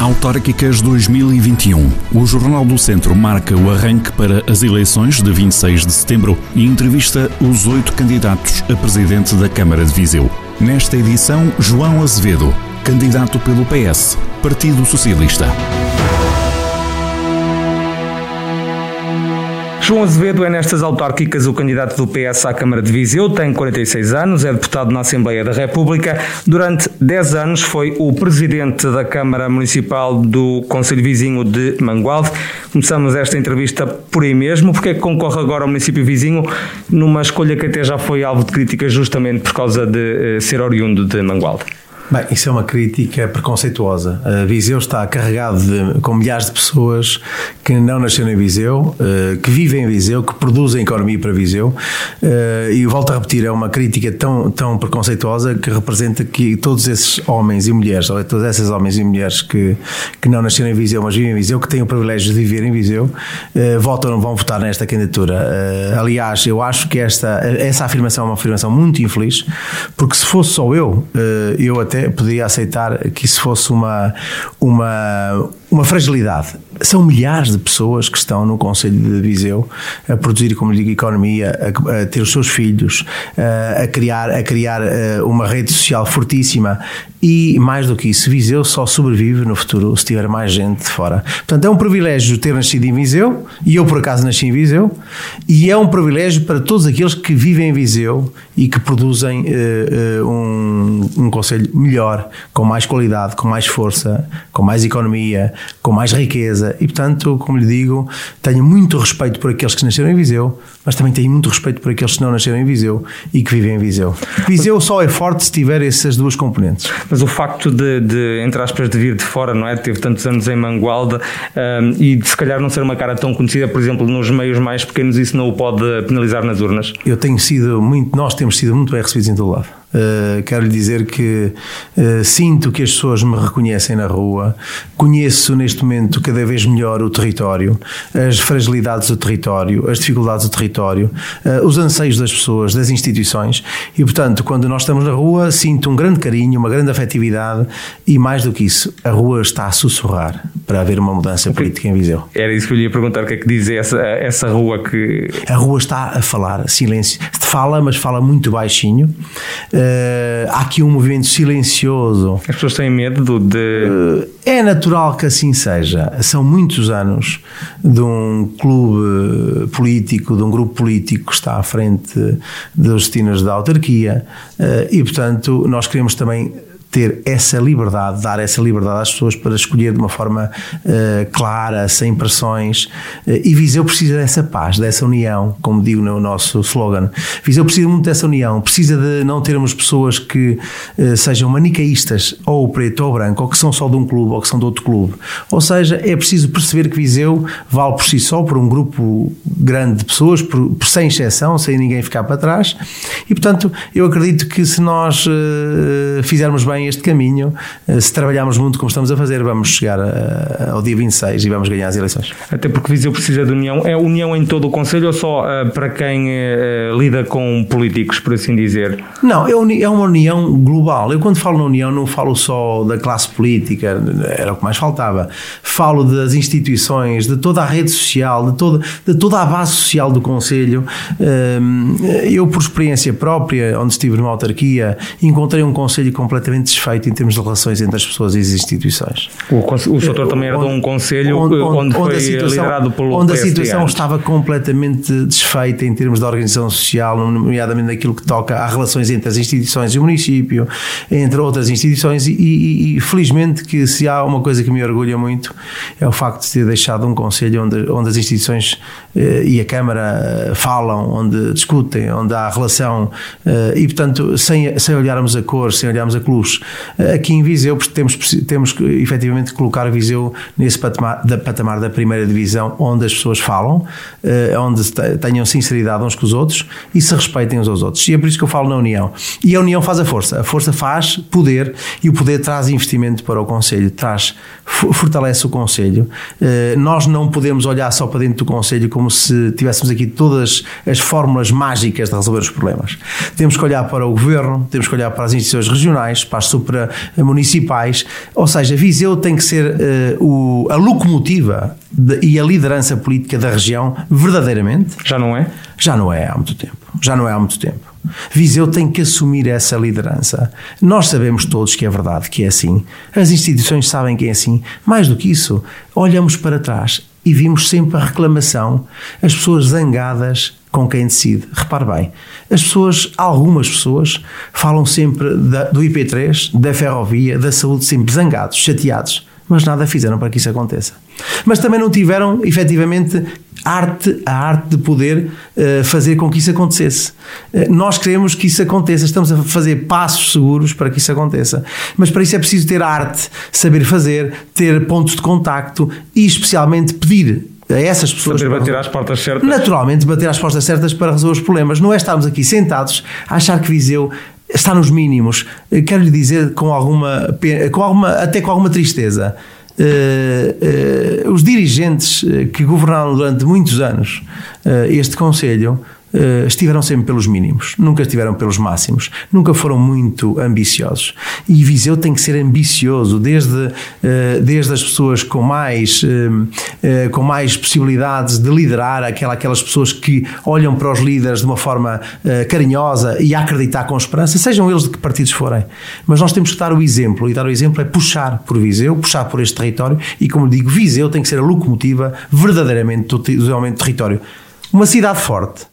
Autárquicas 2021. O Jornal do Centro marca o arranque para as eleições de 26 de setembro e entrevista os oito candidatos a presidente da Câmara de Viseu. Nesta edição, João Azevedo, candidato pelo PS, Partido Socialista. João Azevedo é nestas autárquicas o candidato do PS à Câmara de Viseu, tem 46 anos, é deputado na Assembleia da República. Durante 10 anos foi o presidente da Câmara Municipal do Conselho Vizinho de Mangualde. Começamos esta entrevista por aí mesmo. Porque é que concorre agora ao município vizinho numa escolha que até já foi alvo de críticas justamente por causa de eh, ser oriundo de Mangualde? Bem, isso é uma crítica preconceituosa. A Viseu está carregado de, com milhares de pessoas que não nasceram em Viseu, eh, que vivem em Viseu, que produzem economia para Viseu. Eh, e volto a repetir, é uma crítica tão, tão preconceituosa que representa que todos esses homens e mulheres, ou todas essas homens e mulheres que, que não nasceram em Viseu, mas vivem em Viseu, que têm o privilégio de viver em Viseu, eh, votam ou vão votar nesta candidatura. Aliás, eu acho que esta, essa afirmação é uma afirmação muito infeliz, porque se fosse só eu, eu até poderia aceitar que isso fosse uma, uma, uma fragilidade. São milhares de pessoas que estão no Conselho de Viseu a produzir, como digo, economia, a, a ter os seus filhos, a, a criar, a criar uma rede social fortíssima e, mais do que isso, Viseu só sobrevive no futuro se tiver mais gente de fora. Portanto, é um privilégio ter nascido em Viseu e eu, por acaso, nasci em Viseu e é um privilégio para todos aqueles que vivem em Viseu e que produzem uh, uh, um, um Conselho melhor, com mais qualidade, com mais força, com mais economia, com mais riqueza. E, portanto, como lhe digo, tenho muito respeito por aqueles que nasceram em Viseu, mas também tenho muito respeito por aqueles que não nasceram em Viseu e que vivem em Viseu. Viseu só é forte se tiver essas duas componentes. Mas o facto de, de entre aspas, de vir de fora, não é? Teve tantos anos em Mangualde um, e de se calhar não ser uma cara tão conhecida, por exemplo, nos meios mais pequenos, isso não o pode penalizar nas urnas? Eu tenho sido muito, nós temos sido muito bem recebidos em todo lado. Uh, quero lhe dizer que uh, sinto que as pessoas me reconhecem na rua, conheço neste momento cada vez melhor o território, as fragilidades do território, as dificuldades do território, uh, os anseios das pessoas, das instituições e, portanto, quando nós estamos na rua, sinto um grande carinho, uma grande afetividade e, mais do que isso, a rua está a sussurrar para haver uma mudança okay. política em Viseu. Era isso que eu lhe ia perguntar, o que é que diz essa, essa rua que. A rua está a falar, silêncio. Fala, mas fala muito baixinho Uh, há aqui um movimento silencioso. As pessoas têm medo de. Uh, é natural que assim seja. São muitos anos de um clube político, de um grupo político que está à frente dos destinos da autarquia uh, e, portanto, nós queremos também ter essa liberdade, dar essa liberdade às pessoas para escolher de uma forma uh, clara, sem pressões. Uh, e Viseu precisa dessa paz, dessa união, como digo no nosso slogan. Viseu precisa muito dessa união, precisa de não termos pessoas que uh, sejam manicaístas, ou preto ou branco, ou que são só de um clube, ou que são de outro clube. Ou seja, é preciso perceber que Viseu vale por si só, por um grupo grande de pessoas, por, por sem exceção, sem ninguém ficar para trás. E, portanto, eu acredito que se nós fizermos bem bem este caminho, eh, se trabalharmos muito como estamos a fazer, vamos chegar a, ao dia 26 e vamos ganhar as eleições. Até porque Viseu precisa de união. É união em todo o Conselho ou só uh, para quem lida com políticos, por assim dizer? Não, é, é uma união global. Eu quando falo na união não falo só da classe política, era o que mais faltava. Falo das instituições, de toda a rede social, de toda, de toda a base social do Conselho. Eu, por experiência própria, onde estive numa autarquia, encontrei um Conselho completamente desfeito em termos de relações entre as pessoas e as instituições. O, o doutor também era de um conselho onde, onde, onde foi onde situação, liderado pelo Onde a situação estava completamente desfeita em termos de organização social, nomeadamente naquilo que toca a relações entre as instituições e o município, entre outras instituições, e, e, e, felizmente que se há uma coisa que me orgulha muito é o facto de ter deixado um conselho onde, onde as instituições eh, e a Câmara eh, falam, onde discutem, onde há relação, eh, e portanto, sem, sem olharmos a cor, sem olharmos a cruz, eh, aqui em Viseu, porque temos, temos que efetivamente colocar Viseu nesse patamar da, patamar da primeira divisão, onde as pessoas falam, eh, onde tenham sinceridade uns com os outros e se respeitem uns aos outros. E é por isso que eu falo na união. E a união faz a força. A força faz poder e o poder traz investimento para o Conselho, traz, fortalece o Conselho. Eh, nós não podemos olhar só para dentro do Conselho como se tivéssemos aqui todas as fórmulas mágicas de resolver os problemas. Temos que olhar para o Governo, temos que olhar para as instituições regionais, para as supramunicipais. Ou seja, Viseu tem que ser uh, o, a locomotiva de, e a liderança política da região, verdadeiramente. Já não é? Já não é há muito tempo. Já não é há muito tempo. Viseu tem que assumir essa liderança. Nós sabemos todos que é verdade, que é assim. As instituições sabem que é assim. Mais do que isso, olhamos para trás e vimos sempre a reclamação, as pessoas zangadas com quem decide. Repare bem, as pessoas, algumas pessoas, falam sempre da, do IP3, da ferrovia, da saúde, sempre zangados, chateados, mas nada fizeram para que isso aconteça. Mas também não tiveram, efetivamente, arte, a arte de poder uh, fazer com que isso acontecesse. Uh, nós queremos que isso aconteça, estamos a fazer passos seguros para que isso aconteça. Mas para isso é preciso ter arte, saber fazer, ter pontos de contacto e, especialmente, pedir essas pessoas. Saber bater às portas certas. Naturalmente, bater às portas certas para resolver os problemas. Não é estarmos aqui sentados a achar que Viseu está nos mínimos. Eh, quero lhe dizer com alguma, com alguma até com alguma tristeza uh, uh, os dirigentes que governaram durante muitos anos uh, este Conselho Uh, estiveram sempre pelos mínimos, nunca estiveram pelos máximos, nunca foram muito ambiciosos. E Viseu tem que ser ambicioso, desde, uh, desde as pessoas com mais, uh, com mais possibilidades de liderar, aquela, aquelas pessoas que olham para os líderes de uma forma carinhosa e acreditar com esperança, sejam eles de que partidos forem. Mas nós temos que dar o exemplo, e dar o exemplo é puxar por Viseu, puxar por este território, e como digo, Viseu tem que ser a locomotiva verdadeiramente do desenvolvimento do território. Uma cidade forte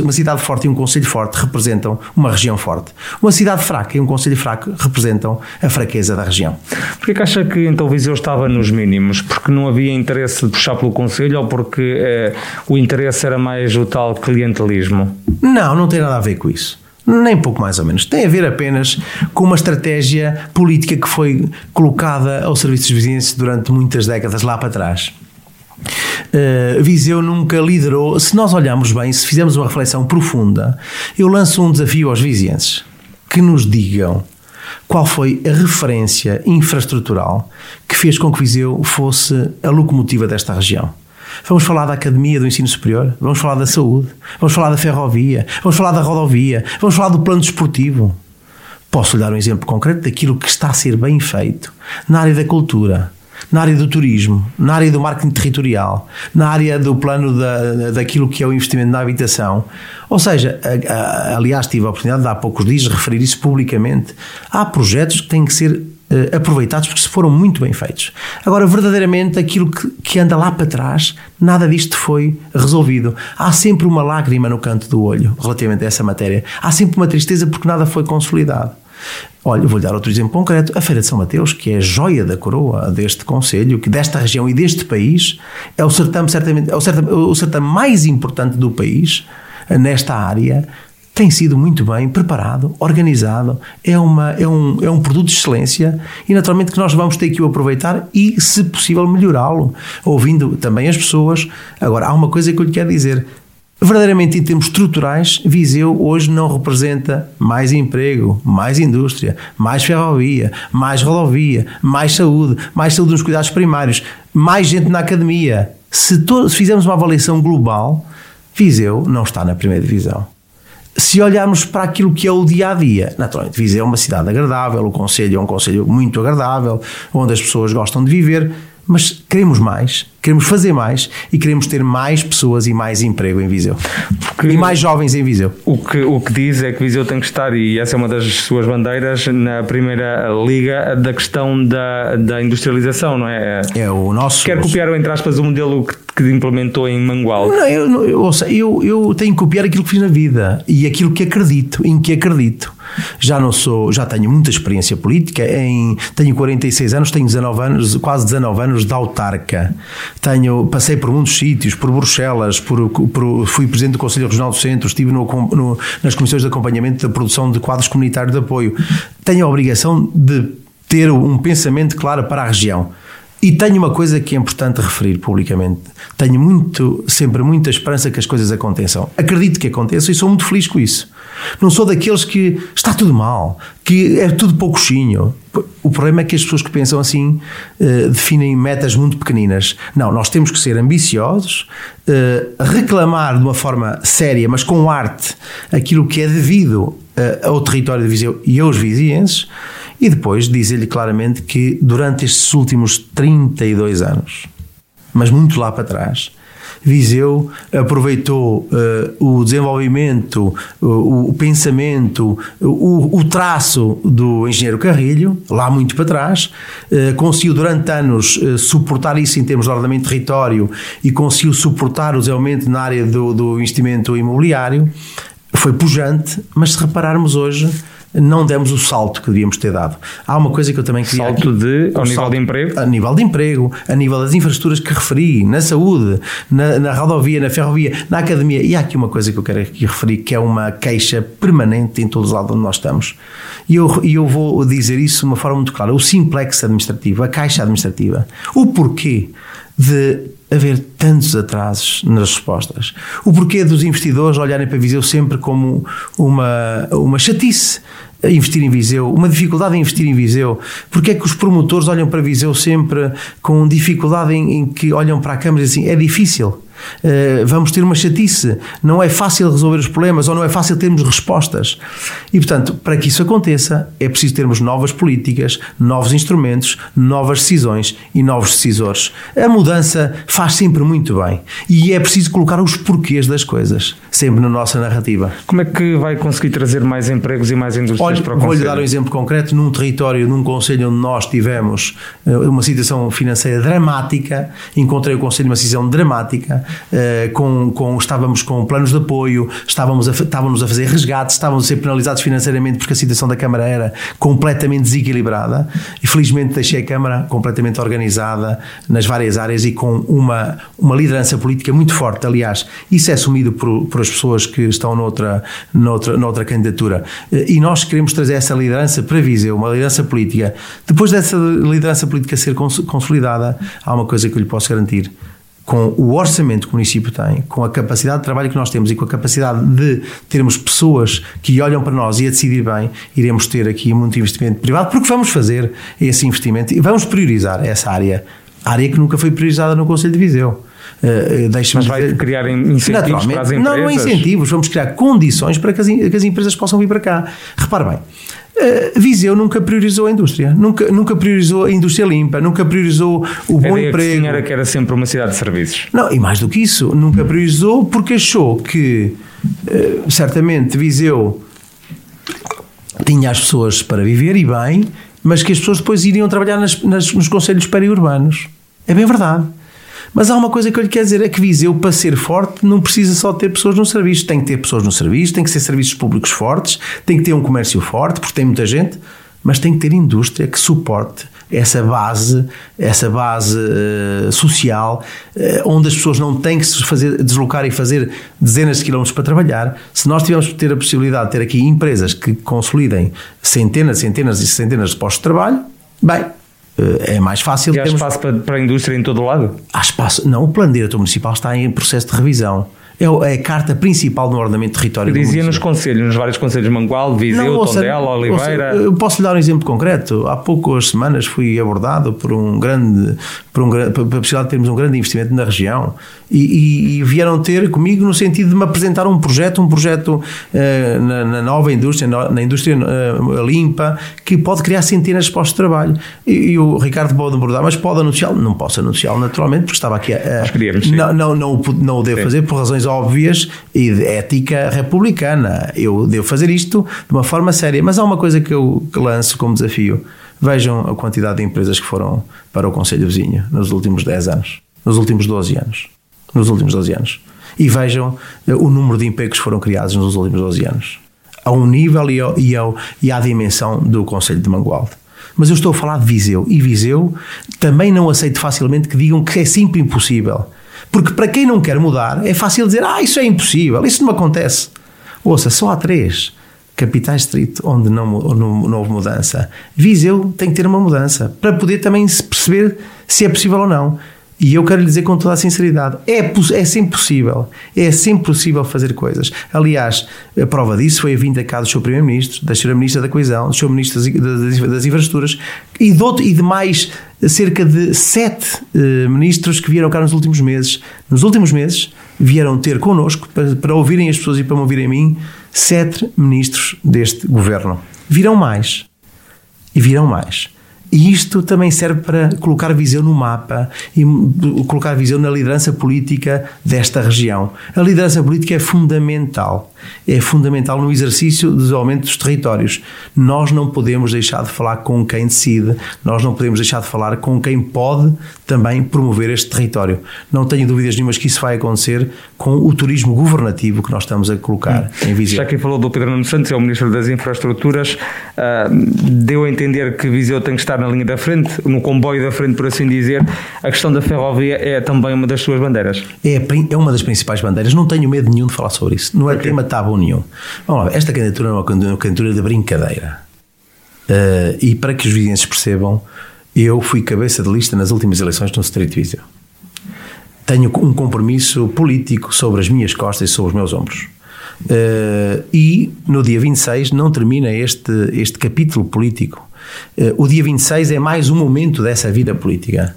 uma cidade forte e um conselho forte representam uma região forte. Uma cidade fraca e um conselho fraco representam a fraqueza da região. Porquê que acha que então Viseu estava nos mínimos? Porque não havia interesse de puxar pelo conselho ou porque eh, o interesse era mais o tal clientelismo? Não, não tem nada a ver com isso. Nem pouco mais ou menos. Tem a ver apenas com uma estratégia política que foi colocada ao serviço dos vizinhos durante muitas décadas lá para trás. Uh, Viseu nunca liderou. Se nós olharmos bem, se fizermos uma reflexão profunda, eu lanço um desafio aos vizienses que nos digam qual foi a referência infraestrutural que fez com que Viseu fosse a locomotiva desta região. Vamos falar da Academia do Ensino Superior, vamos falar da saúde, vamos falar da ferrovia, vamos falar da rodovia, vamos falar do plano desportivo. Posso lhe dar um exemplo concreto daquilo que está a ser bem feito na área da cultura, na área do turismo, na área do marketing territorial, na área do plano da, daquilo que é o investimento na habitação. Ou seja, a, a, aliás, tive a oportunidade de há poucos dias referir isso publicamente. Há projetos que têm que ser uh, aproveitados porque se foram muito bem feitos. Agora, verdadeiramente, aquilo que, que anda lá para trás, nada disto foi resolvido. Há sempre uma lágrima no canto do olho relativamente a essa matéria. Há sempre uma tristeza porque nada foi consolidado. Olha, vou-lhe dar outro exemplo concreto. A Feira de São Mateus, que é a joia da coroa deste Conselho, que desta região e deste país, é o certame, certamente, é o certame, o certame mais importante do país nesta área. Tem sido muito bem preparado, organizado, é, uma, é, um, é um produto de excelência e, naturalmente, que nós vamos ter que o aproveitar e, se possível, melhorá-lo, ouvindo também as pessoas. Agora, há uma coisa que eu lhe quero dizer: Verdadeiramente, em termos estruturais, Viseu hoje não representa mais emprego, mais indústria, mais ferrovia, mais rodovia, mais saúde, mais saúde nos cuidados primários, mais gente na academia. Se, se fizermos uma avaliação global, Viseu não está na primeira divisão. Se olharmos para aquilo que é o dia a dia, naturalmente, Viseu é uma cidade agradável, o Conselho é um Conselho muito agradável, onde as pessoas gostam de viver, mas queremos mais, queremos fazer mais e queremos ter mais pessoas e mais emprego em Viseu. Porque e mais jovens em Viseu. O que, o que diz é que Viseu tem que estar, e essa é uma das suas bandeiras, na primeira liga da questão da, da industrialização, não é? É o nosso. Quer copiar, entre aspas, o modelo que, que implementou em Mangual? Não, eu, eu, eu, eu tenho que copiar aquilo que fiz na vida e aquilo que acredito, em que acredito. Já não sou, já tenho muita experiência política, em, tenho 46 anos, tenho 19 anos, quase 19 anos de autarca. Tenho, passei por muitos sítios, por Bruxelas, por, por, fui presidente do Conselho Regional do Centro, estive no, no, nas comissões de acompanhamento da produção de quadros comunitários de apoio. Tenho a obrigação de ter um pensamento claro para a região. E tenho uma coisa que é importante referir publicamente. Tenho muito, sempre muita esperança que as coisas aconteçam. Acredito que aconteçam e sou muito feliz com isso. Não sou daqueles que está tudo mal, que é tudo pouquinho. O problema é que as pessoas que pensam assim uh, definem metas muito pequeninas. Não, nós temos que ser ambiciosos, uh, reclamar de uma forma séria, mas com arte, aquilo que é devido uh, ao território de Viseu e aos vizienses E depois dizer-lhe claramente que durante estes últimos 32 anos, mas muito lá para trás, Viseu aproveitou uh, o desenvolvimento, uh, o pensamento, o, o, traço do engenheiro Carrilho, lá muito para trás, uh, conseguiu durante anos suportar isso em termos de ordenamento de território e conseguiu suportar o desenvolvimento na área do, do investimento imobiliário. Foi pujante, mas se repararmos hoje, não demos o salto que devíamos ter dado. Há uma coisa que eu também queria. Salto de, ao nível de emprego? A nível de emprego, a nível das infraestruturas que referi, na saúde, na, na rodovia, na ferrovia, na academia. E há aqui uma coisa que eu quero aqui referir, que é uma queixa permanente em todos os lados onde nós estamos. E eu, eu vou dizer isso de uma forma muito clara. O simplex administrativo, a caixa administrativa. O porquê de haver tantos atrasos nas respostas. O porquê dos investidores olharem para Viseu sempre como uma, uma chatice investir em Viseu, uma dificuldade em investir em Viseu. Porque é que os promotores olham para Viseu sempre com dificuldade em, em que olham para a Câmara e dizem assim, é difícil. Uh, vamos ter uma chatice, não é fácil resolver os problemas ou não é fácil termos respostas. E, portanto, para que isso aconteça, é preciso termos novas políticas, novos instrumentos, novas decisões e novos decisores. A mudança faz sempre muito bem e é preciso colocar os porquês das coisas, sempre na nossa narrativa. Como é que vai conseguir trazer mais empregos e mais indústrias Olha, para o Vou-lhe dar um exemplo concreto. Num território, num conselho onde nós tivemos eh, uma situação financeira dramática, encontrei o conselho numa situação dramática eh, com, com, estávamos com planos de apoio, estávamos a, estávamos a fazer resgates, estávamos a ser penalizados financeiramente porque a situação da Câmara era completamente desequilibrada e felizmente deixei a Câmara completamente organizada nas várias áreas e com uma, uma liderança política muito forte. Aliás, isso é assumido por, por as pessoas que estão noutra, noutra, noutra candidatura. Eh, e nós queremos trazer essa liderança para Viseu, uma liderança política. Depois dessa liderança política ser consolidada, há uma coisa que eu lhe posso garantir com o orçamento que o município tem, com a capacidade de trabalho que nós temos e com a capacidade de termos pessoas que olham para nós e a decidir bem, iremos ter aqui muito investimento privado, porque vamos fazer esse investimento e vamos priorizar essa área, área que nunca foi priorizada no Conselho de Viseu. Uh, Mas vai dizer, criar incentivos para as empresas? Não, não incentivos, vamos criar condições para que as, que as empresas possam vir para cá. Repare bem, Uh, Viseu nunca priorizou a indústria, nunca, nunca priorizou a indústria limpa, nunca priorizou o bom a emprego. Que era que era sempre uma cidade de serviços. Não, e mais do que isso, nunca priorizou porque achou que uh, certamente Viseu tinha as pessoas para viver e bem, mas que as pessoas depois iriam trabalhar nas, nas, nos conselhos periurbanos. É bem verdade. Mas há uma coisa que eu lhe quero dizer: é que Viseu, para ser forte, não precisa só ter pessoas no serviço. Tem que ter pessoas no serviço, tem que ser serviços públicos fortes, tem que ter um comércio forte, porque tem muita gente, mas tem que ter indústria que suporte essa base, essa base uh, social, uh, onde as pessoas não têm que se fazer, deslocar e fazer dezenas de quilómetros para trabalhar. Se nós tivermos que ter a possibilidade de ter aqui empresas que consolidem centenas, centenas e centenas de postos de trabalho, bem, é mais fácil. E há termos... espaço para, para a indústria em todo o lado? Há espaço. Não, o plano diretor municipal está em processo de revisão. É, é a carta principal no ordenamento de território. Dizia nos conselhos, nos vários conselhos, Mangual, Viseu, não, ouça, Tondela, Oliveira. Ouça, posso lhe dar um exemplo concreto. Há poucas semanas fui abordado por um grande, por um, por a possibilidade de termos um grande investimento na região e, e, e, vieram ter comigo no sentido de me apresentar um projeto, um projeto uh, na, na, nova indústria, na, na indústria uh, limpa, que pode criar centenas de postos de trabalho. E, e o Ricardo pode abordar, mas pode anunciá-lo? Não posso anunciá-lo naturalmente, porque estava aqui a. Uh, não, não, não, não o devo sim. fazer por razões óbvias e de ética republicana. Eu devo fazer isto de uma forma séria. Mas há uma coisa que eu lanço como desafio. Vejam a quantidade de empresas que foram para o Conselho Vizinho nos últimos 10 anos, nos últimos 12 anos nos últimos 12 anos. E vejam eh, o número de empregos que foram criados nos últimos 12 anos. A um nível e, ao, e, ao, e à dimensão do Conselho de Mangualde. Mas eu estou a falar de Viseu. E Viseu também não aceito facilmente que digam que é sempre impossível. Porque para quem não quer mudar, é fácil dizer: ah, isso é impossível, isso não acontece. Ouça, só há três capitais distrito onde não, não, não houve mudança. Viseu tem que ter uma mudança para poder também se perceber se é possível ou não. E eu quero lhe dizer com toda a sinceridade: é, é sempre possível, é sempre possível fazer coisas. Aliás, a prova disso foi a vinda cá do seu Primeiro-Ministro, da Sra. Ministra da Coesão, do seu Ministro das, das Infraestruturas e e de mais cerca de sete uh, ministros que vieram cá nos últimos meses. Nos últimos meses vieram ter connosco, para, para ouvirem as pessoas e para me ouvirem a mim, sete ministros deste governo. Virão mais. E virão mais. E isto também serve para colocar Viseu no mapa e colocar Viseu na liderança política desta região. A liderança política é fundamental. É fundamental no exercício do desenvolvimento dos territórios. Nós não podemos deixar de falar com quem decide, nós não podemos deixar de falar com quem pode também promover este território. Não tenho dúvidas nenhumas que isso vai acontecer com o turismo governativo que nós estamos a colocar hum. em Viseu. Já que falou do Pedro Nuno Santos, é o Ministro das Infraestruturas, uh, deu a entender que Viseu tem que estar na linha da frente, no comboio da frente, por assim dizer. A questão da ferrovia é também uma das suas bandeiras. É, é uma das principais bandeiras. Não tenho medo nenhum de falar sobre isso. Não é okay. tema tabu nenhum. Vamos lá, esta candidatura é uma candidatura de brincadeira. Uh, e para que os vizinhos percebam, eu fui cabeça de lista nas últimas eleições no Distrito de Viseu. Tenho um compromisso político sobre as minhas costas e sobre os meus ombros. Uh, e no dia 26 não termina este, este capítulo político. Uh, o dia 26 é mais um momento dessa vida política.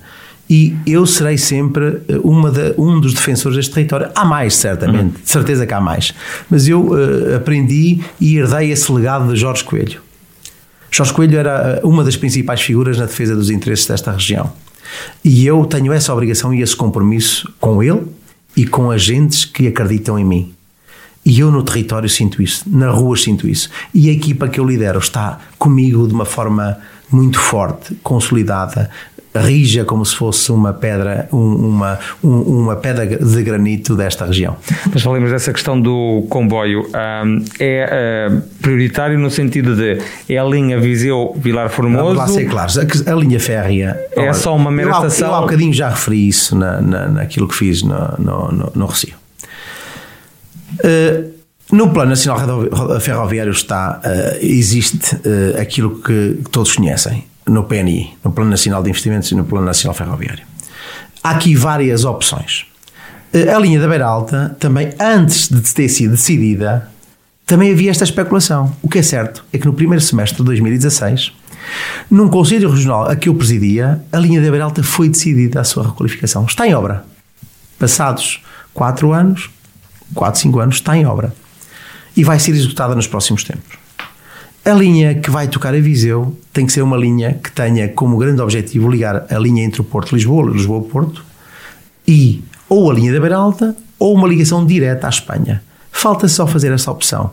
E eu serei sempre eh, de, um dos defensores deste território. Há mais, certamente, de certeza que há mais. Mas eu uh, aprendi e herdei esse legado de Jorge Coelho. Jorge Coelho era uma das principais figuras na defesa dos interesses desta região. E eu tenho essa obrigação e esse compromisso com ele e com agentes que acreditam em mim. E eu no território sinto isso, na rua sinto isso. E a equipa que eu lidero está comigo de uma forma muito forte, consolidada, rija como se fosse uma pedra, uma, uma pedra de granito desta região. Mas falemos dessa questão do comboio. é uh, prioritário no sentido de é a linha Viseu-Vilar Formoso? Vamos lá ser claros, a, a linha férrea... É olha, só uma mera eu, estação? Eu há bocadinho já referi isso na, na, naquilo que fiz no, no, no, no Recio. Uh, no Plano Nacional Ferroviário está, uh, existe uh, aquilo que todos conhecem, no PNI, no Plano Nacional de Investimentos e no Plano Nacional Ferroviário. Há aqui várias opções. A linha da Beira Alta, também antes de ter sido decidida, também havia esta especulação. O que é certo é que no primeiro semestre de 2016, num Conselho Regional a que eu presidia, a linha da Beira Alta foi decidida a sua requalificação. Está em obra. Passados 4 anos, 4, 5 anos, está em obra. E vai ser executada nos próximos tempos. A linha que vai tocar a Viseu tem que ser uma linha que tenha como grande objetivo ligar a linha entre o Porto Lisboa, Lisboa-Porto, e ou a linha da Beira Alta ou uma ligação direta à Espanha. Falta só fazer essa opção.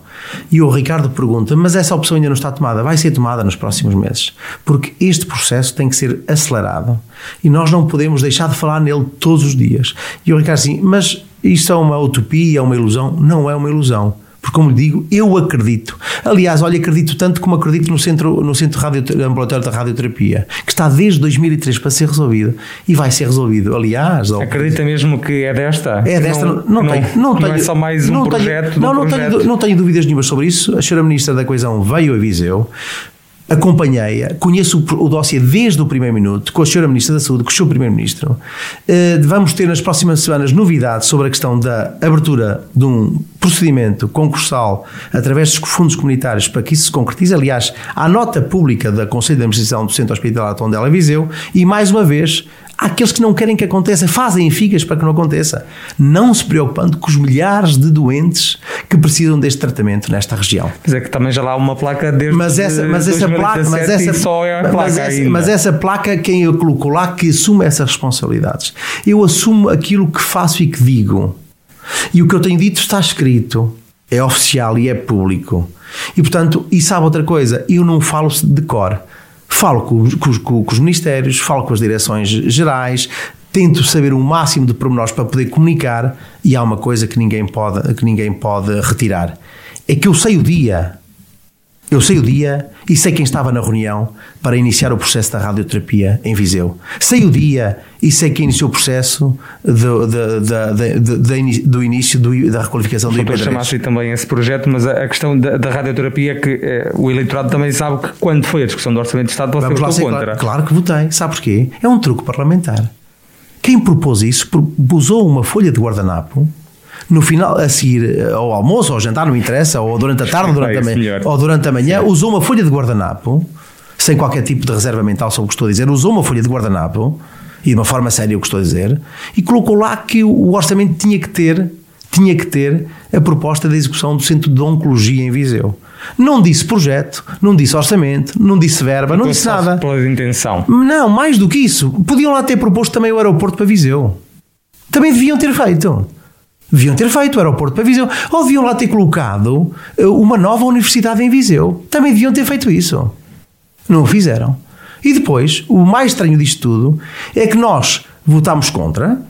E o Ricardo pergunta: mas essa opção ainda não está tomada? Vai ser tomada nos próximos meses. Porque este processo tem que ser acelerado e nós não podemos deixar de falar nele todos os dias. E o Ricardo assim: mas isto é uma utopia, é uma ilusão? Não é uma ilusão porque, como lhe digo, eu acredito. Aliás, olha, acredito tanto como acredito no Centro, no centro radio, Ambulatório da Radioterapia, que está desde 2003 para ser resolvido e vai ser resolvido. Aliás, acredita mesmo que é desta? É desta, não, não, não, tenho, não, tenho, não é só mais um projeto. Tenho, não, não, projeto. Tenho, não tenho dúvidas nenhumas sobre isso. A senhora Ministra da Coesão veio a Viseu, acompanhei-a, conheço o, o dossiê desde o primeiro minuto, com a senhora Ministra da Saúde, com o seu Primeiro-Ministro. Uh, vamos ter nas próximas semanas novidades sobre a questão da abertura de um procedimento concursal através dos fundos comunitários para que isso se concretize. Aliás, há nota pública da Conselho de Administração do Centro Hospitalar Tondela Viseu e, mais uma vez, aqueles que não querem que aconteça, fazem figas para que não aconteça, não se preocupando com os milhares de doentes que precisam deste tratamento nesta região. Mas é que também já lá há uma placa desde mas essa, mas essa placa, mas essa, só é placa mas essa, mas essa placa, quem eu colocou lá, que assume essas responsabilidades. Eu assumo aquilo que faço e que digo. E o que eu tenho dito está escrito, é oficial e é público. E portanto, e sabe outra coisa, eu não falo de cor. Falo com, com, com os ministérios, falo com as direções gerais, tento saber o máximo de pormenores para poder comunicar e há uma coisa que ninguém pode, que ninguém pode retirar. É que eu sei o dia eu sei o dia e sei quem estava na reunião para iniciar o processo da radioterapia em Viseu. Sei o dia e sei quem iniciou o processo do, do, do, do início da requalificação do IP chamasse também esse projeto, mas a questão da, da radioterapia é que eh, o eleitorado também sabe que quando foi a discussão do Orçamento de Estado você Vamos votou contra. Claro, claro que votei. Sabe porquê? É um truque parlamentar. Quem propôs isso usou uma folha de guardanapo no final, a seguir eh, ao almoço, ao jantar, não interessa, ou durante a tarde, ou durante, a, manhã, ou durante a manhã, usou uma folha de guardanapo, sem qualquer tipo de reserva mental sobre o que estou a dizer, usou uma folha de guardanapo, e de uma forma séria o que estou a dizer, e colocou lá que o orçamento tinha que ter, tinha que ter a proposta de execução do Centro de Oncologia em Viseu. Não disse projeto, não disse orçamento, não disse verba, não disse nada. Pela intenção. Não, mais do que isso. Podiam lá ter proposto também o aeroporto para Viseu. Também deviam ter feito. Deviam ter feito o aeroporto para Viseu. Ou deviam lá ter colocado eh, uma nova universidade em Viseu. Também deviam ter feito isso. Não o fizeram. E depois, o mais estranho disto tudo é que nós votámos contra,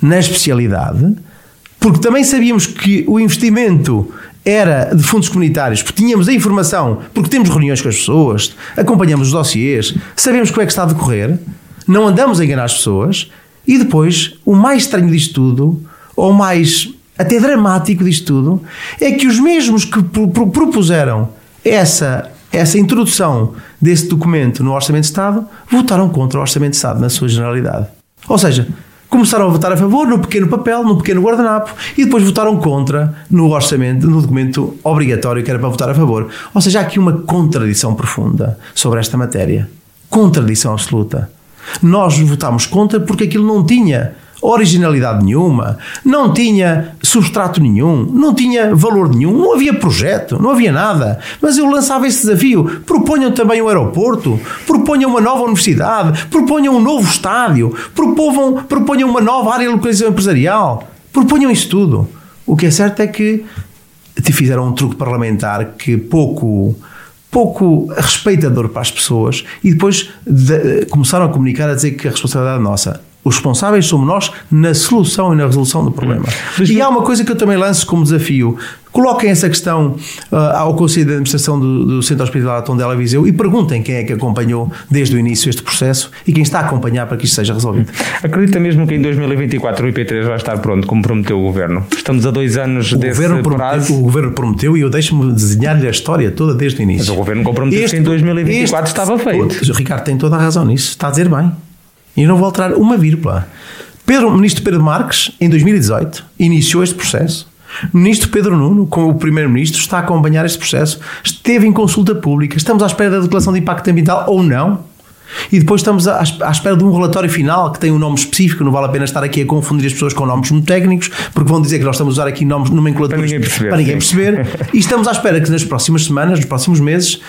na especialidade, porque também sabíamos que o investimento era de fundos comunitários, porque tínhamos a informação, porque temos reuniões com as pessoas, acompanhamos os dossiês, sabemos como é que está a decorrer, não andamos a enganar as pessoas, e depois, o mais estranho disto tudo, ou mais até dramático disto tudo, é que os mesmos que propuseram essa, essa introdução desse documento no Orçamento de Estado votaram contra o Orçamento de Estado na sua generalidade. Ou seja, começaram a votar a favor no pequeno papel, no pequeno guardanapo e depois votaram contra no orçamento, no documento obrigatório que era para votar a favor. Ou seja, há aqui uma contradição profunda sobre esta matéria. Contradição absoluta. Nós votámos contra porque aquilo não tinha originalidade nenhuma, não tinha substrato nenhum, não tinha valor nenhum, não havia projeto, não havia nada. Mas eu lançava esse desafio. Proponham também um aeroporto, proponham uma nova universidade, proponham um novo estádio, proponham, proponham uma nova área de localização empresarial, proponham isso tudo. O que é certo é que te fizeram um truque parlamentar que pouco pouco respeitador para as pessoas e depois de, começaram a comunicar a dizer que a responsabilidade é nossa. Os responsáveis somos nós na solução e na resolução do problema. Hum. E há uma coisa que eu também lanço como desafio. Coloquem essa questão uh, ao Conselho de Administração do, do Centro Hospitalar Tondela Viseu e perguntem quem é que acompanhou desde o início este processo e quem está a acompanhar para que isto seja resolvido. Acredita mesmo que em 2024 o IP3 vai estar pronto, como prometeu o Governo? Estamos a dois anos o desse governo prazo. Prometeu, o Governo prometeu e eu deixo-me desenhar-lhe a história toda desde o início. Mas o Governo comprometeu que em 2024 este, estava feito. O Ricardo tem toda a razão nisso, está a dizer bem. E não vou alterar uma vírgula. Pedro, ministro Pedro Marques, em 2018, iniciou este processo. Ministro Pedro Nuno, como o primeiro-ministro, está a acompanhar este processo. Esteve em consulta pública. Estamos à espera da declaração de impacto ambiental ou não? E depois estamos à, espera de um relatório final que tem um nome específico, não vale a pena estar aqui a confundir as pessoas com nomes muito técnicos, porque vão dizer que nós estamos a usar aqui nomes nomenclaturas para ninguém perceber. Para ninguém perceber. e estamos à espera que nas próximas semanas, nos próximos meses,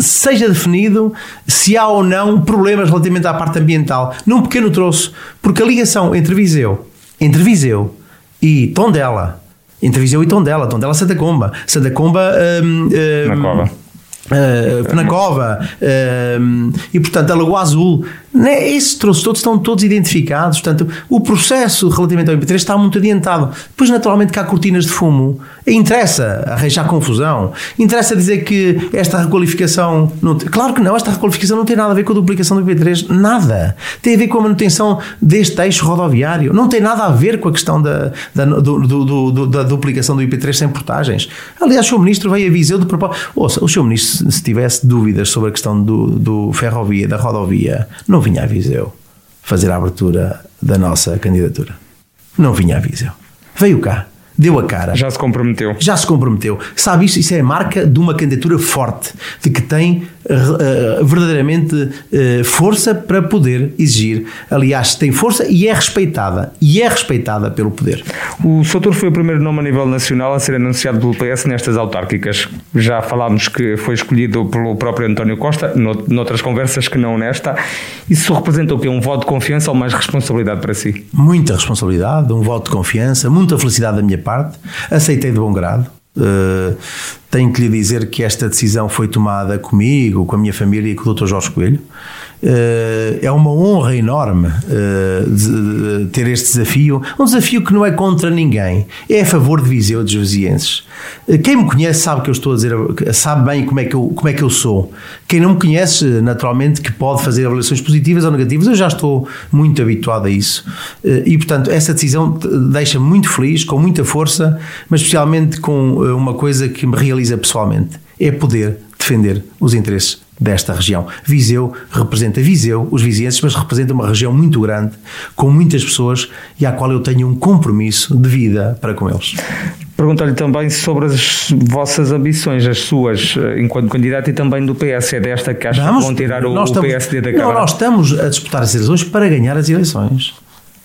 seja definido se há ou não problemas relativamente à parte ambiental, num pequeno troço, porque a ligação entre Viseu, entre Viseu e Tondela, entre Viseu e Tondela, Tondela Santa Comba, Santa Comba. Hum, hum, Na Cova Uh, Penacova uh, e portanto a Lagoa Azul né? esses troços todos estão todos identificados portanto o processo relativamente ao MP3 está muito adiantado depois naturalmente que há cortinas de fumo interessa arranjar confusão interessa dizer que esta requalificação não, claro que não, esta requalificação não tem nada a ver com a duplicação do IP3 nada, tem a ver com a manutenção deste eixo rodoviário não tem nada a ver com a questão da, da, do, do, do, da duplicação do IP3 sem portagens aliás o Sr. Ministro veio a Viseu de propósito ouça, o Sr. Ministro se tivesse dúvidas sobre a questão do, do ferrovia, da rodovia, não vinha a Viseu fazer a abertura da nossa candidatura. Não vinha a Viseu. Veio cá deu a cara. Já se comprometeu. Já se comprometeu. Sabe isso? Isso é a marca de uma candidatura forte, de que tem uh, verdadeiramente uh, força para poder exigir. Aliás, tem força e é respeitada. E é respeitada pelo poder. O Soutor foi o primeiro nome a nível nacional a ser anunciado pelo PS nestas autárquicas. Já falámos que foi escolhido pelo próprio António Costa, noutras conversas que não nesta. Isso representa o quê? Um voto de confiança ou mais responsabilidade para si? Muita responsabilidade, um voto de confiança, muita felicidade da minha parte, aceitei de bom grado. Uh, tenho que lhe dizer que esta decisão foi tomada comigo, com a minha família e com o Dr. Jorge Coelho. Uh, é uma honra enorme de ter este desafio. Um desafio que não é contra ninguém, é a favor de Viseu dos vizienses. quem me conhece sabe que eu estou a dizer, sabe bem como é, que eu, como é que eu sou. Quem não me conhece, naturalmente, que pode fazer avaliações positivas ou negativas, eu já estou muito habituado a isso. e, portanto, essa decisão deixa-me muito feliz, com muita força, mas especialmente com uma coisa que me realiza pessoalmente é poder defender os interesses desta região. Viseu representa Viseu, os vizinhos, mas representa uma região muito grande, com muitas pessoas e à qual eu tenho um compromisso de vida para com eles. Pergunto-lhe também sobre as vossas ambições, as suas, eh, enquanto candidato e também do PS. É desta que acha que vão tirar o, estamos, PSD da Câmara? Não, nós estamos a disputar as eleições para ganhar as eleições.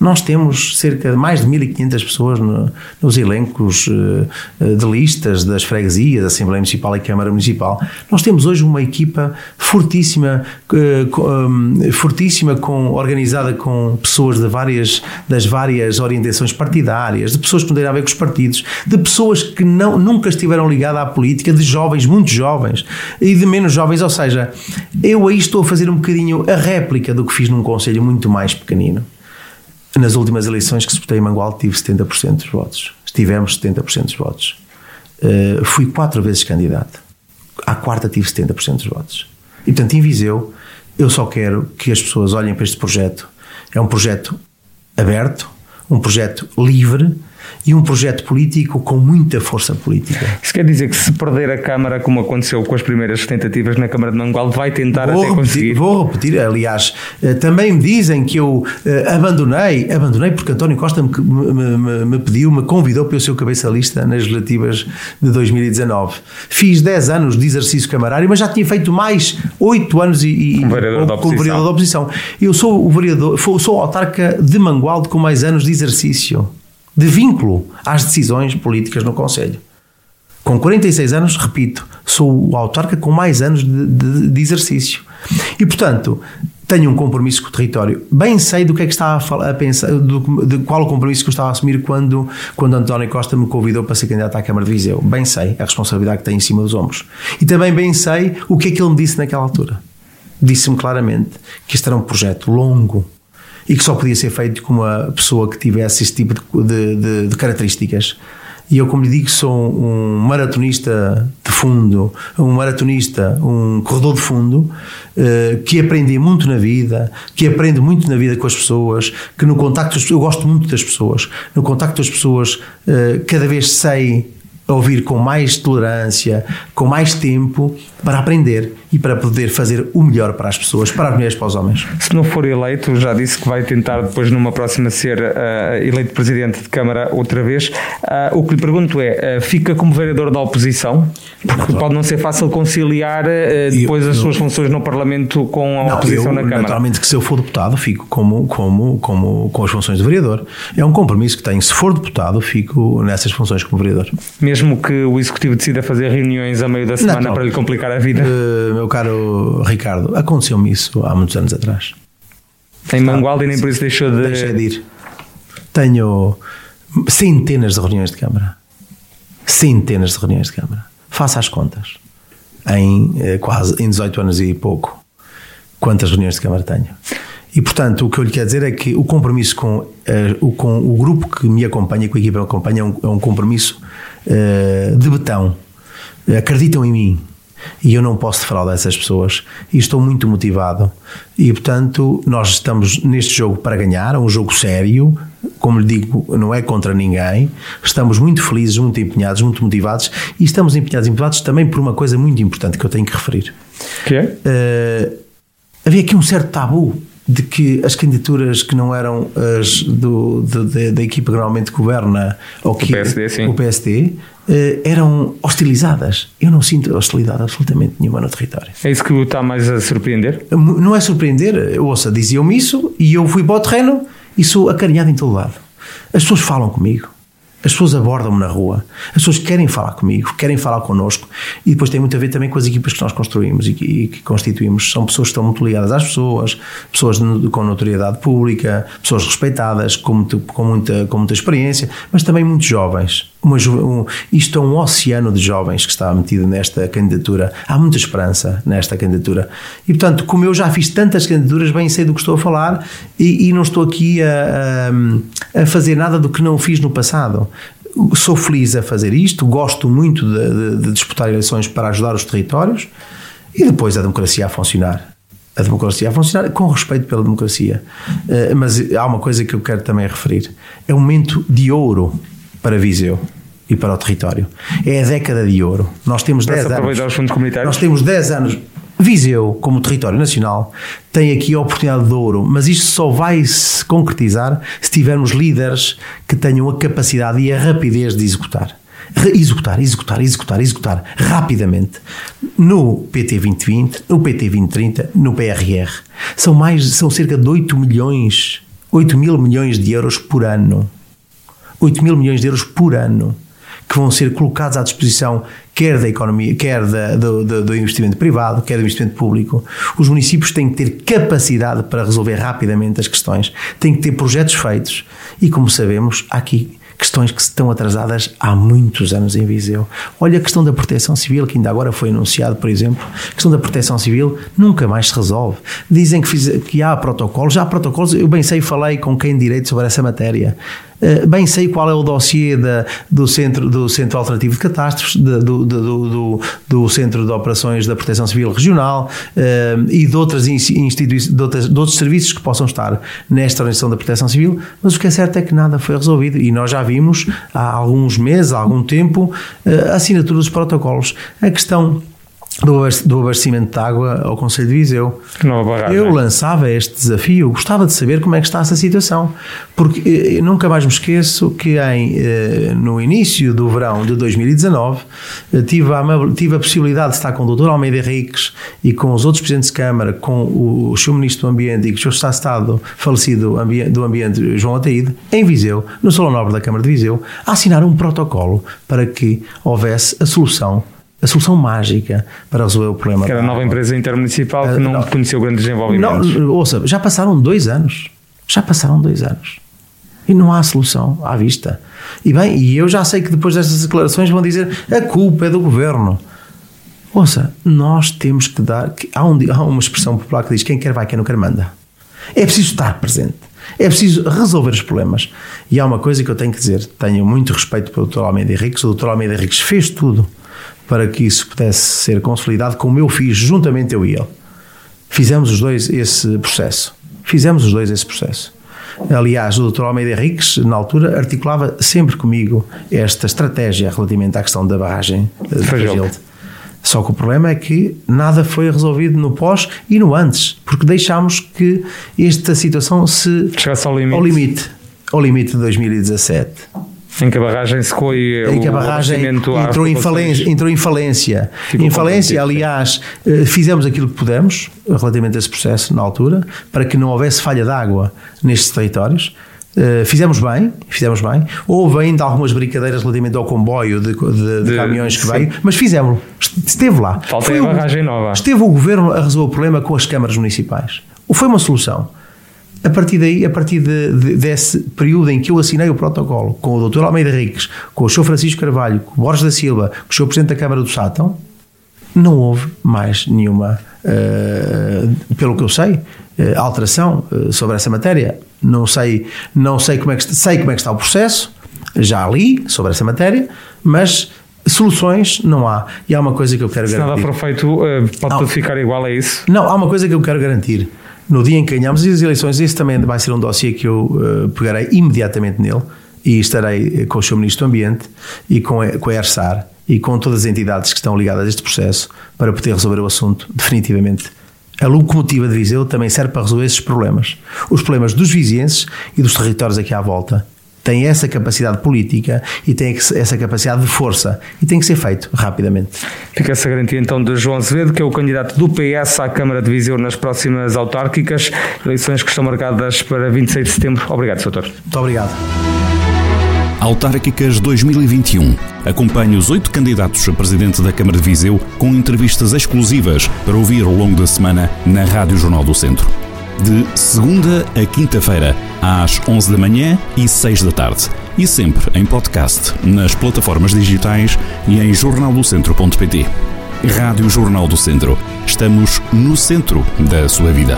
Nós temos cerca de mais de 1.500 pessoas no, nos elencos uh, de listas das freguesias, Assembleia Municipal e Câmara Municipal. Nós temos hoje uma equipa fortíssima, um, fortíssima com, organizada com pessoas de várias, das várias orientações partidárias, de pessoas que não têm a ver com os partidos, de pessoas que não, nunca estiveram ligadas à política, de jovens, muito jovens, e de menos jovens. Ou seja, eu aí estou a fazer um bocadinho a réplica do que fiz num conselho muito mais pequenino. Nas últimas eleições que disputei em Mangual tive 70% dos votos. Estivemos 70% dos votos. Uh, fui quatro vezes candidato. À quarta tive 70% dos votos. E portanto, em Viseu, eu só quero que as pessoas olhem para este projeto. É um projeto aberto, um projeto livre, e um projeto político com muita força política. Isso quer dizer que se perder a Câmara, como aconteceu com as primeiras tentativas na Câmara de Mangual, vai tentar vou até repetir, conseguir? Vou repetir, aliás, eh, também me dizem que eu eh, abandonei, abandonei porque António Costa me, me, me, me pediu, me convidou para eu ser o cabeça lista nas legislativas de 2019. Fiz 10 anos de exercício camarário, mas já tinha feito mais 8 anos e, como vereador, como vereador da oposição. Eu sou o vereador, sou o autarca de Mangualde com mais anos de exercício de vínculo às decisões políticas no Conselho. Com 46 anos, repito, sou o autarca com mais anos de, de, de, exercício. E, portanto, tenho um compromisso com o território. Bem sei do que é que estava a, falar, a pensar, do, de qual o compromisso que eu estava a assumir quando, quando António Costa me convidou para ser candidato à Câmara de Viseu. Bem sei a responsabilidade que tenho em cima dos ombros. E também bem sei o que é que ele me disse naquela altura. Disse-me claramente que este era um projeto longo, e que só podia ser feito com uma pessoa que tivesse esse tipo de, de, de características. E eu, como lhe digo, sou um maratonista de fundo, um maratonista, um corredor de fundo, eh, que aprende muito na vida, que aprende muito na vida com as pessoas, que no contacto, eu gosto muito das pessoas, no contacto das pessoas, eh, cada vez sei ouvir com mais tolerância, com mais tempo para aprender e para poder fazer o melhor para as pessoas, para as mulheres, para os homens. Se não for eleito, já disse que vai tentar depois numa próxima ser uh, eleito presidente de Câmara outra vez. Uh, o que lhe pergunto é, uh, fica como vereador da oposição? Porque pode não ser fácil conciliar depois eu, as suas funções no Parlamento com a não, oposição eu, na Câmara. Naturalmente que se eu for deputado fico como, como, como com as funções de vereador. É um compromisso que tenho. Se for deputado fico nessas funções como vereador. Mesmo que o Executivo decida fazer reuniões a meio da semana não, para lhe complicar a vida? Meu caro Ricardo, aconteceu-me isso há muitos anos atrás. Em Mangualde e nem por isso deixou de... Deixei de ir. Tenho centenas de reuniões de Câmara. Centenas de reuniões de Câmara. Faça as contas. Em eh, quase em 18 anos e pouco. Quantas reuniões de Câmara tenho? E, portanto, o que eu lhe quero dizer é que o compromisso com, uh, o, com o grupo que me acompanha, com a equipa que me acompanha, é um, é um compromisso uh, de betão. Acreditam em mim, e eu não posso defraudar essas pessoas. E estou muito motivado. E portanto nós estamos neste jogo para ganhar, é um jogo sério. Como lhe digo, não é contra ninguém. Estamos muito felizes, muito empenhados muito motivados. E estamos empenhados e motivados também por uma coisa muito importante que eu tenho que referir. Que é? Uh, havia aqui um certo tabu de que as candidaturas que não eram as do, do da equipa que normalmente governa ou que, o PSD, sim. o PSD eram hostilizadas. Eu não sinto hostilidade absolutamente nenhuma no território. É isso que o está mais a surpreender? Não é surpreender, ouça, diziam-me isso e eu fui para o terreno e sou acarinhado em todo lado. As pessoas falam comigo. As pessoas abordam-me na rua, as pessoas querem falar comigo, querem falar connosco e depois tem muito a ver também com as equipas que nós construímos e que, e que constituímos. São pessoas que estão muito ligadas às pessoas, pessoas com notoriedade pública, pessoas respeitadas, com, muito, com, muita, com muita experiência, mas também muito jovens. Uma, um, isto é um oceano de jovens que está metido nesta candidatura. Há muita esperança nesta candidatura. E, portanto, como eu já fiz tantas candidaturas, bem sei do que estou a falar e, e não estou aqui a, a, a fazer nada do que não fiz no passado sou feliz a fazer isto, gosto muito de, de, de, disputar eleições para ajudar os territórios e depois a democracia a funcionar. A democracia a funcionar com respeito pela democracia. Uh, mas há uma coisa que eu quero também referir: é um momento de ouro para Viseu e para o território. É a década de ouro. Nós temos 10 anos. Os fundos comunitários? Nós temos 10 anos. Viseu, como território nacional, tem aqui a oportunidade de ouro, mas isto só vai se concretizar se tivermos líderes que tenham a capacidade e a rapidez de executar. Executar, executar, executar, executar rapidamente no PT 2020, no PT 2030, no PRR. São mais, são cerca de 8 milhões 8 mil milhões de euros por ano. 8 mil milhões de euros por ano que vão ser colocados à disposição quer da economia, quer da, do, do, do, investimento privado, quer do investimento público. Os municípios têm que ter capacidade para resolver rapidamente as questões, têm que ter projetos feitos e, como sabemos, há aqui questões que estão atrasadas há muitos anos em Viseu. Olha a questão da proteção civil, que ainda agora foi anunciado, por exemplo. A questão da proteção civil nunca mais se resolve. Dizem que, fiz, que há protocolos, já há protocolos, eu bem sei, falei com quem direito sobre essa matéria. Eh, bem sei qual é o dossiê da, do, centro, do Centro Alternativo de Catástrofes, do, do, do, do, Centro de Operações da Proteção Civil Regional uh, e de, outras instituições, de, outras, de outros serviços que possam estar nesta organização da Proteção Civil, mas o que é certo é que nada foi resolvido e nós já vimos há alguns meses, há algum tempo, uh, a assinatura dos protocolos. A questão do abastecimento de água ao Conselho de Viseu. Eu lançava este desafio, gostava de saber como é que está essa situação, porque eh, nunca mais me esqueço que em, eh, no início do verão de 2019 eh, tive a, tive a possibilidade de estar com o Dr. Almeida Henriques e com os outros Presidentes de Câmara, com o Sr. Ministro do Ambiente e com o Sr. Estado Estado falecido do Ambiente, João Ataíde, em Viseu, no Salão Nobre da Câmara de Viseu, a assinar um protocolo para que houvesse a solução a solução mágica para resolver o problema. Que era a nova empresa intermunicipal que uh, não, não conheceu grande desenvolvimento. Não, ouça, já passaram dois anos. Já passaram dois anos. E não há solução à vista. E bem, e eu já sei que depois destas declarações vão dizer a culpa é do governo. Ouça, nós temos que dar. Há, um, há uma expressão popular que diz: quem quer vai, quem não quer manda. É preciso estar presente. É preciso resolver os problemas. E há uma coisa que eu tenho que dizer: tenho muito respeito pelo Dr. Almeida Henriques. O Dr. Almeida Henriques fez tudo para que isso pudesse ser consolidado, como eu fiz juntamente eu e ele. Fizemos os dois esse processo. Fizemos os dois esse processo. Aliás, o Dr. Almeida Henriques, na altura, articulava sempre comigo esta estratégia relativamente à questão da barragem de Fragilde. Só que o problema é que nada foi resolvido no pós e no antes, porque deixámos que esta situação se chegasse ao limite. Ao limite, ao limite de 2017. Em que a barragem secou e em que a barragem entrou em, falência, entrou em falência. em falência, aliás, eh, fizemos aquilo que pudemos relativamente a esse processo na altura, para que não houvesse falha de água nestes territórios. Uh, fizemos bem, fizemos bem. Houve ainda algumas brincadeiras relativamente ao comboio de, de, de, de caminhões que sim. veio, mas fizemos. Esteve lá. Falta Foi a barragem o, nova. Esteve o governo a resolver o problema com as câmaras municipais. Foi uma solução. A partir daí, a partir de, de, desse período em que eu assinei o protocolo com o Dr. Almeida Henriques, com o Sr. Francisco Carvalho, com o Borges da Silva, com o Sr. Presidente da Câmara do Sátão, não houve mais nenhuma, uh, pelo que eu sei, uh, alteração uh, sobre essa matéria. Não sei, não sei como é que sei como é que está o processo, já li sobre essa matéria, mas soluções não há. E há uma coisa que eu quero Se garantir. Se nada for feito, pode tudo ficar igual a isso? Não, há uma coisa que eu quero garantir no dia em que ganhamos as eleições, esse também vai ser um dossiê que eu uh, pegarei imediatamente nele e estarei com o Sr. Ministro do Ambiente e com a, com a ERSAR e com todas as entidades que estão ligadas a este processo para poder resolver o assunto definitivamente. A locomotiva de Viseu também serve para resolver esses problemas. Os problemas dos vizienses e dos territórios aqui à volta tem essa capacidade política e tem essa capacidade de força e tem que ser feito rapidamente. Fica essa garantia então de João Azevedo, que é o candidato do PS à Câmara de Viseu nas próximas autárquicas, eleições que estão marcadas para 26 de setembro. Obrigado, Sr. Muito obrigado. Autárquicas 2021. Acompanhe os oito candidatos a presidente da Câmara de Viseu com entrevistas exclusivas para ouvir ao longo da semana na Rádio Jornal do Centro de segunda a quinta-feira, às 11 da manhã e 6 da tarde. E sempre em podcast, nas plataformas digitais e em jornaldocentro.pt. Rádio Jornal do Centro. Estamos no centro da sua vida.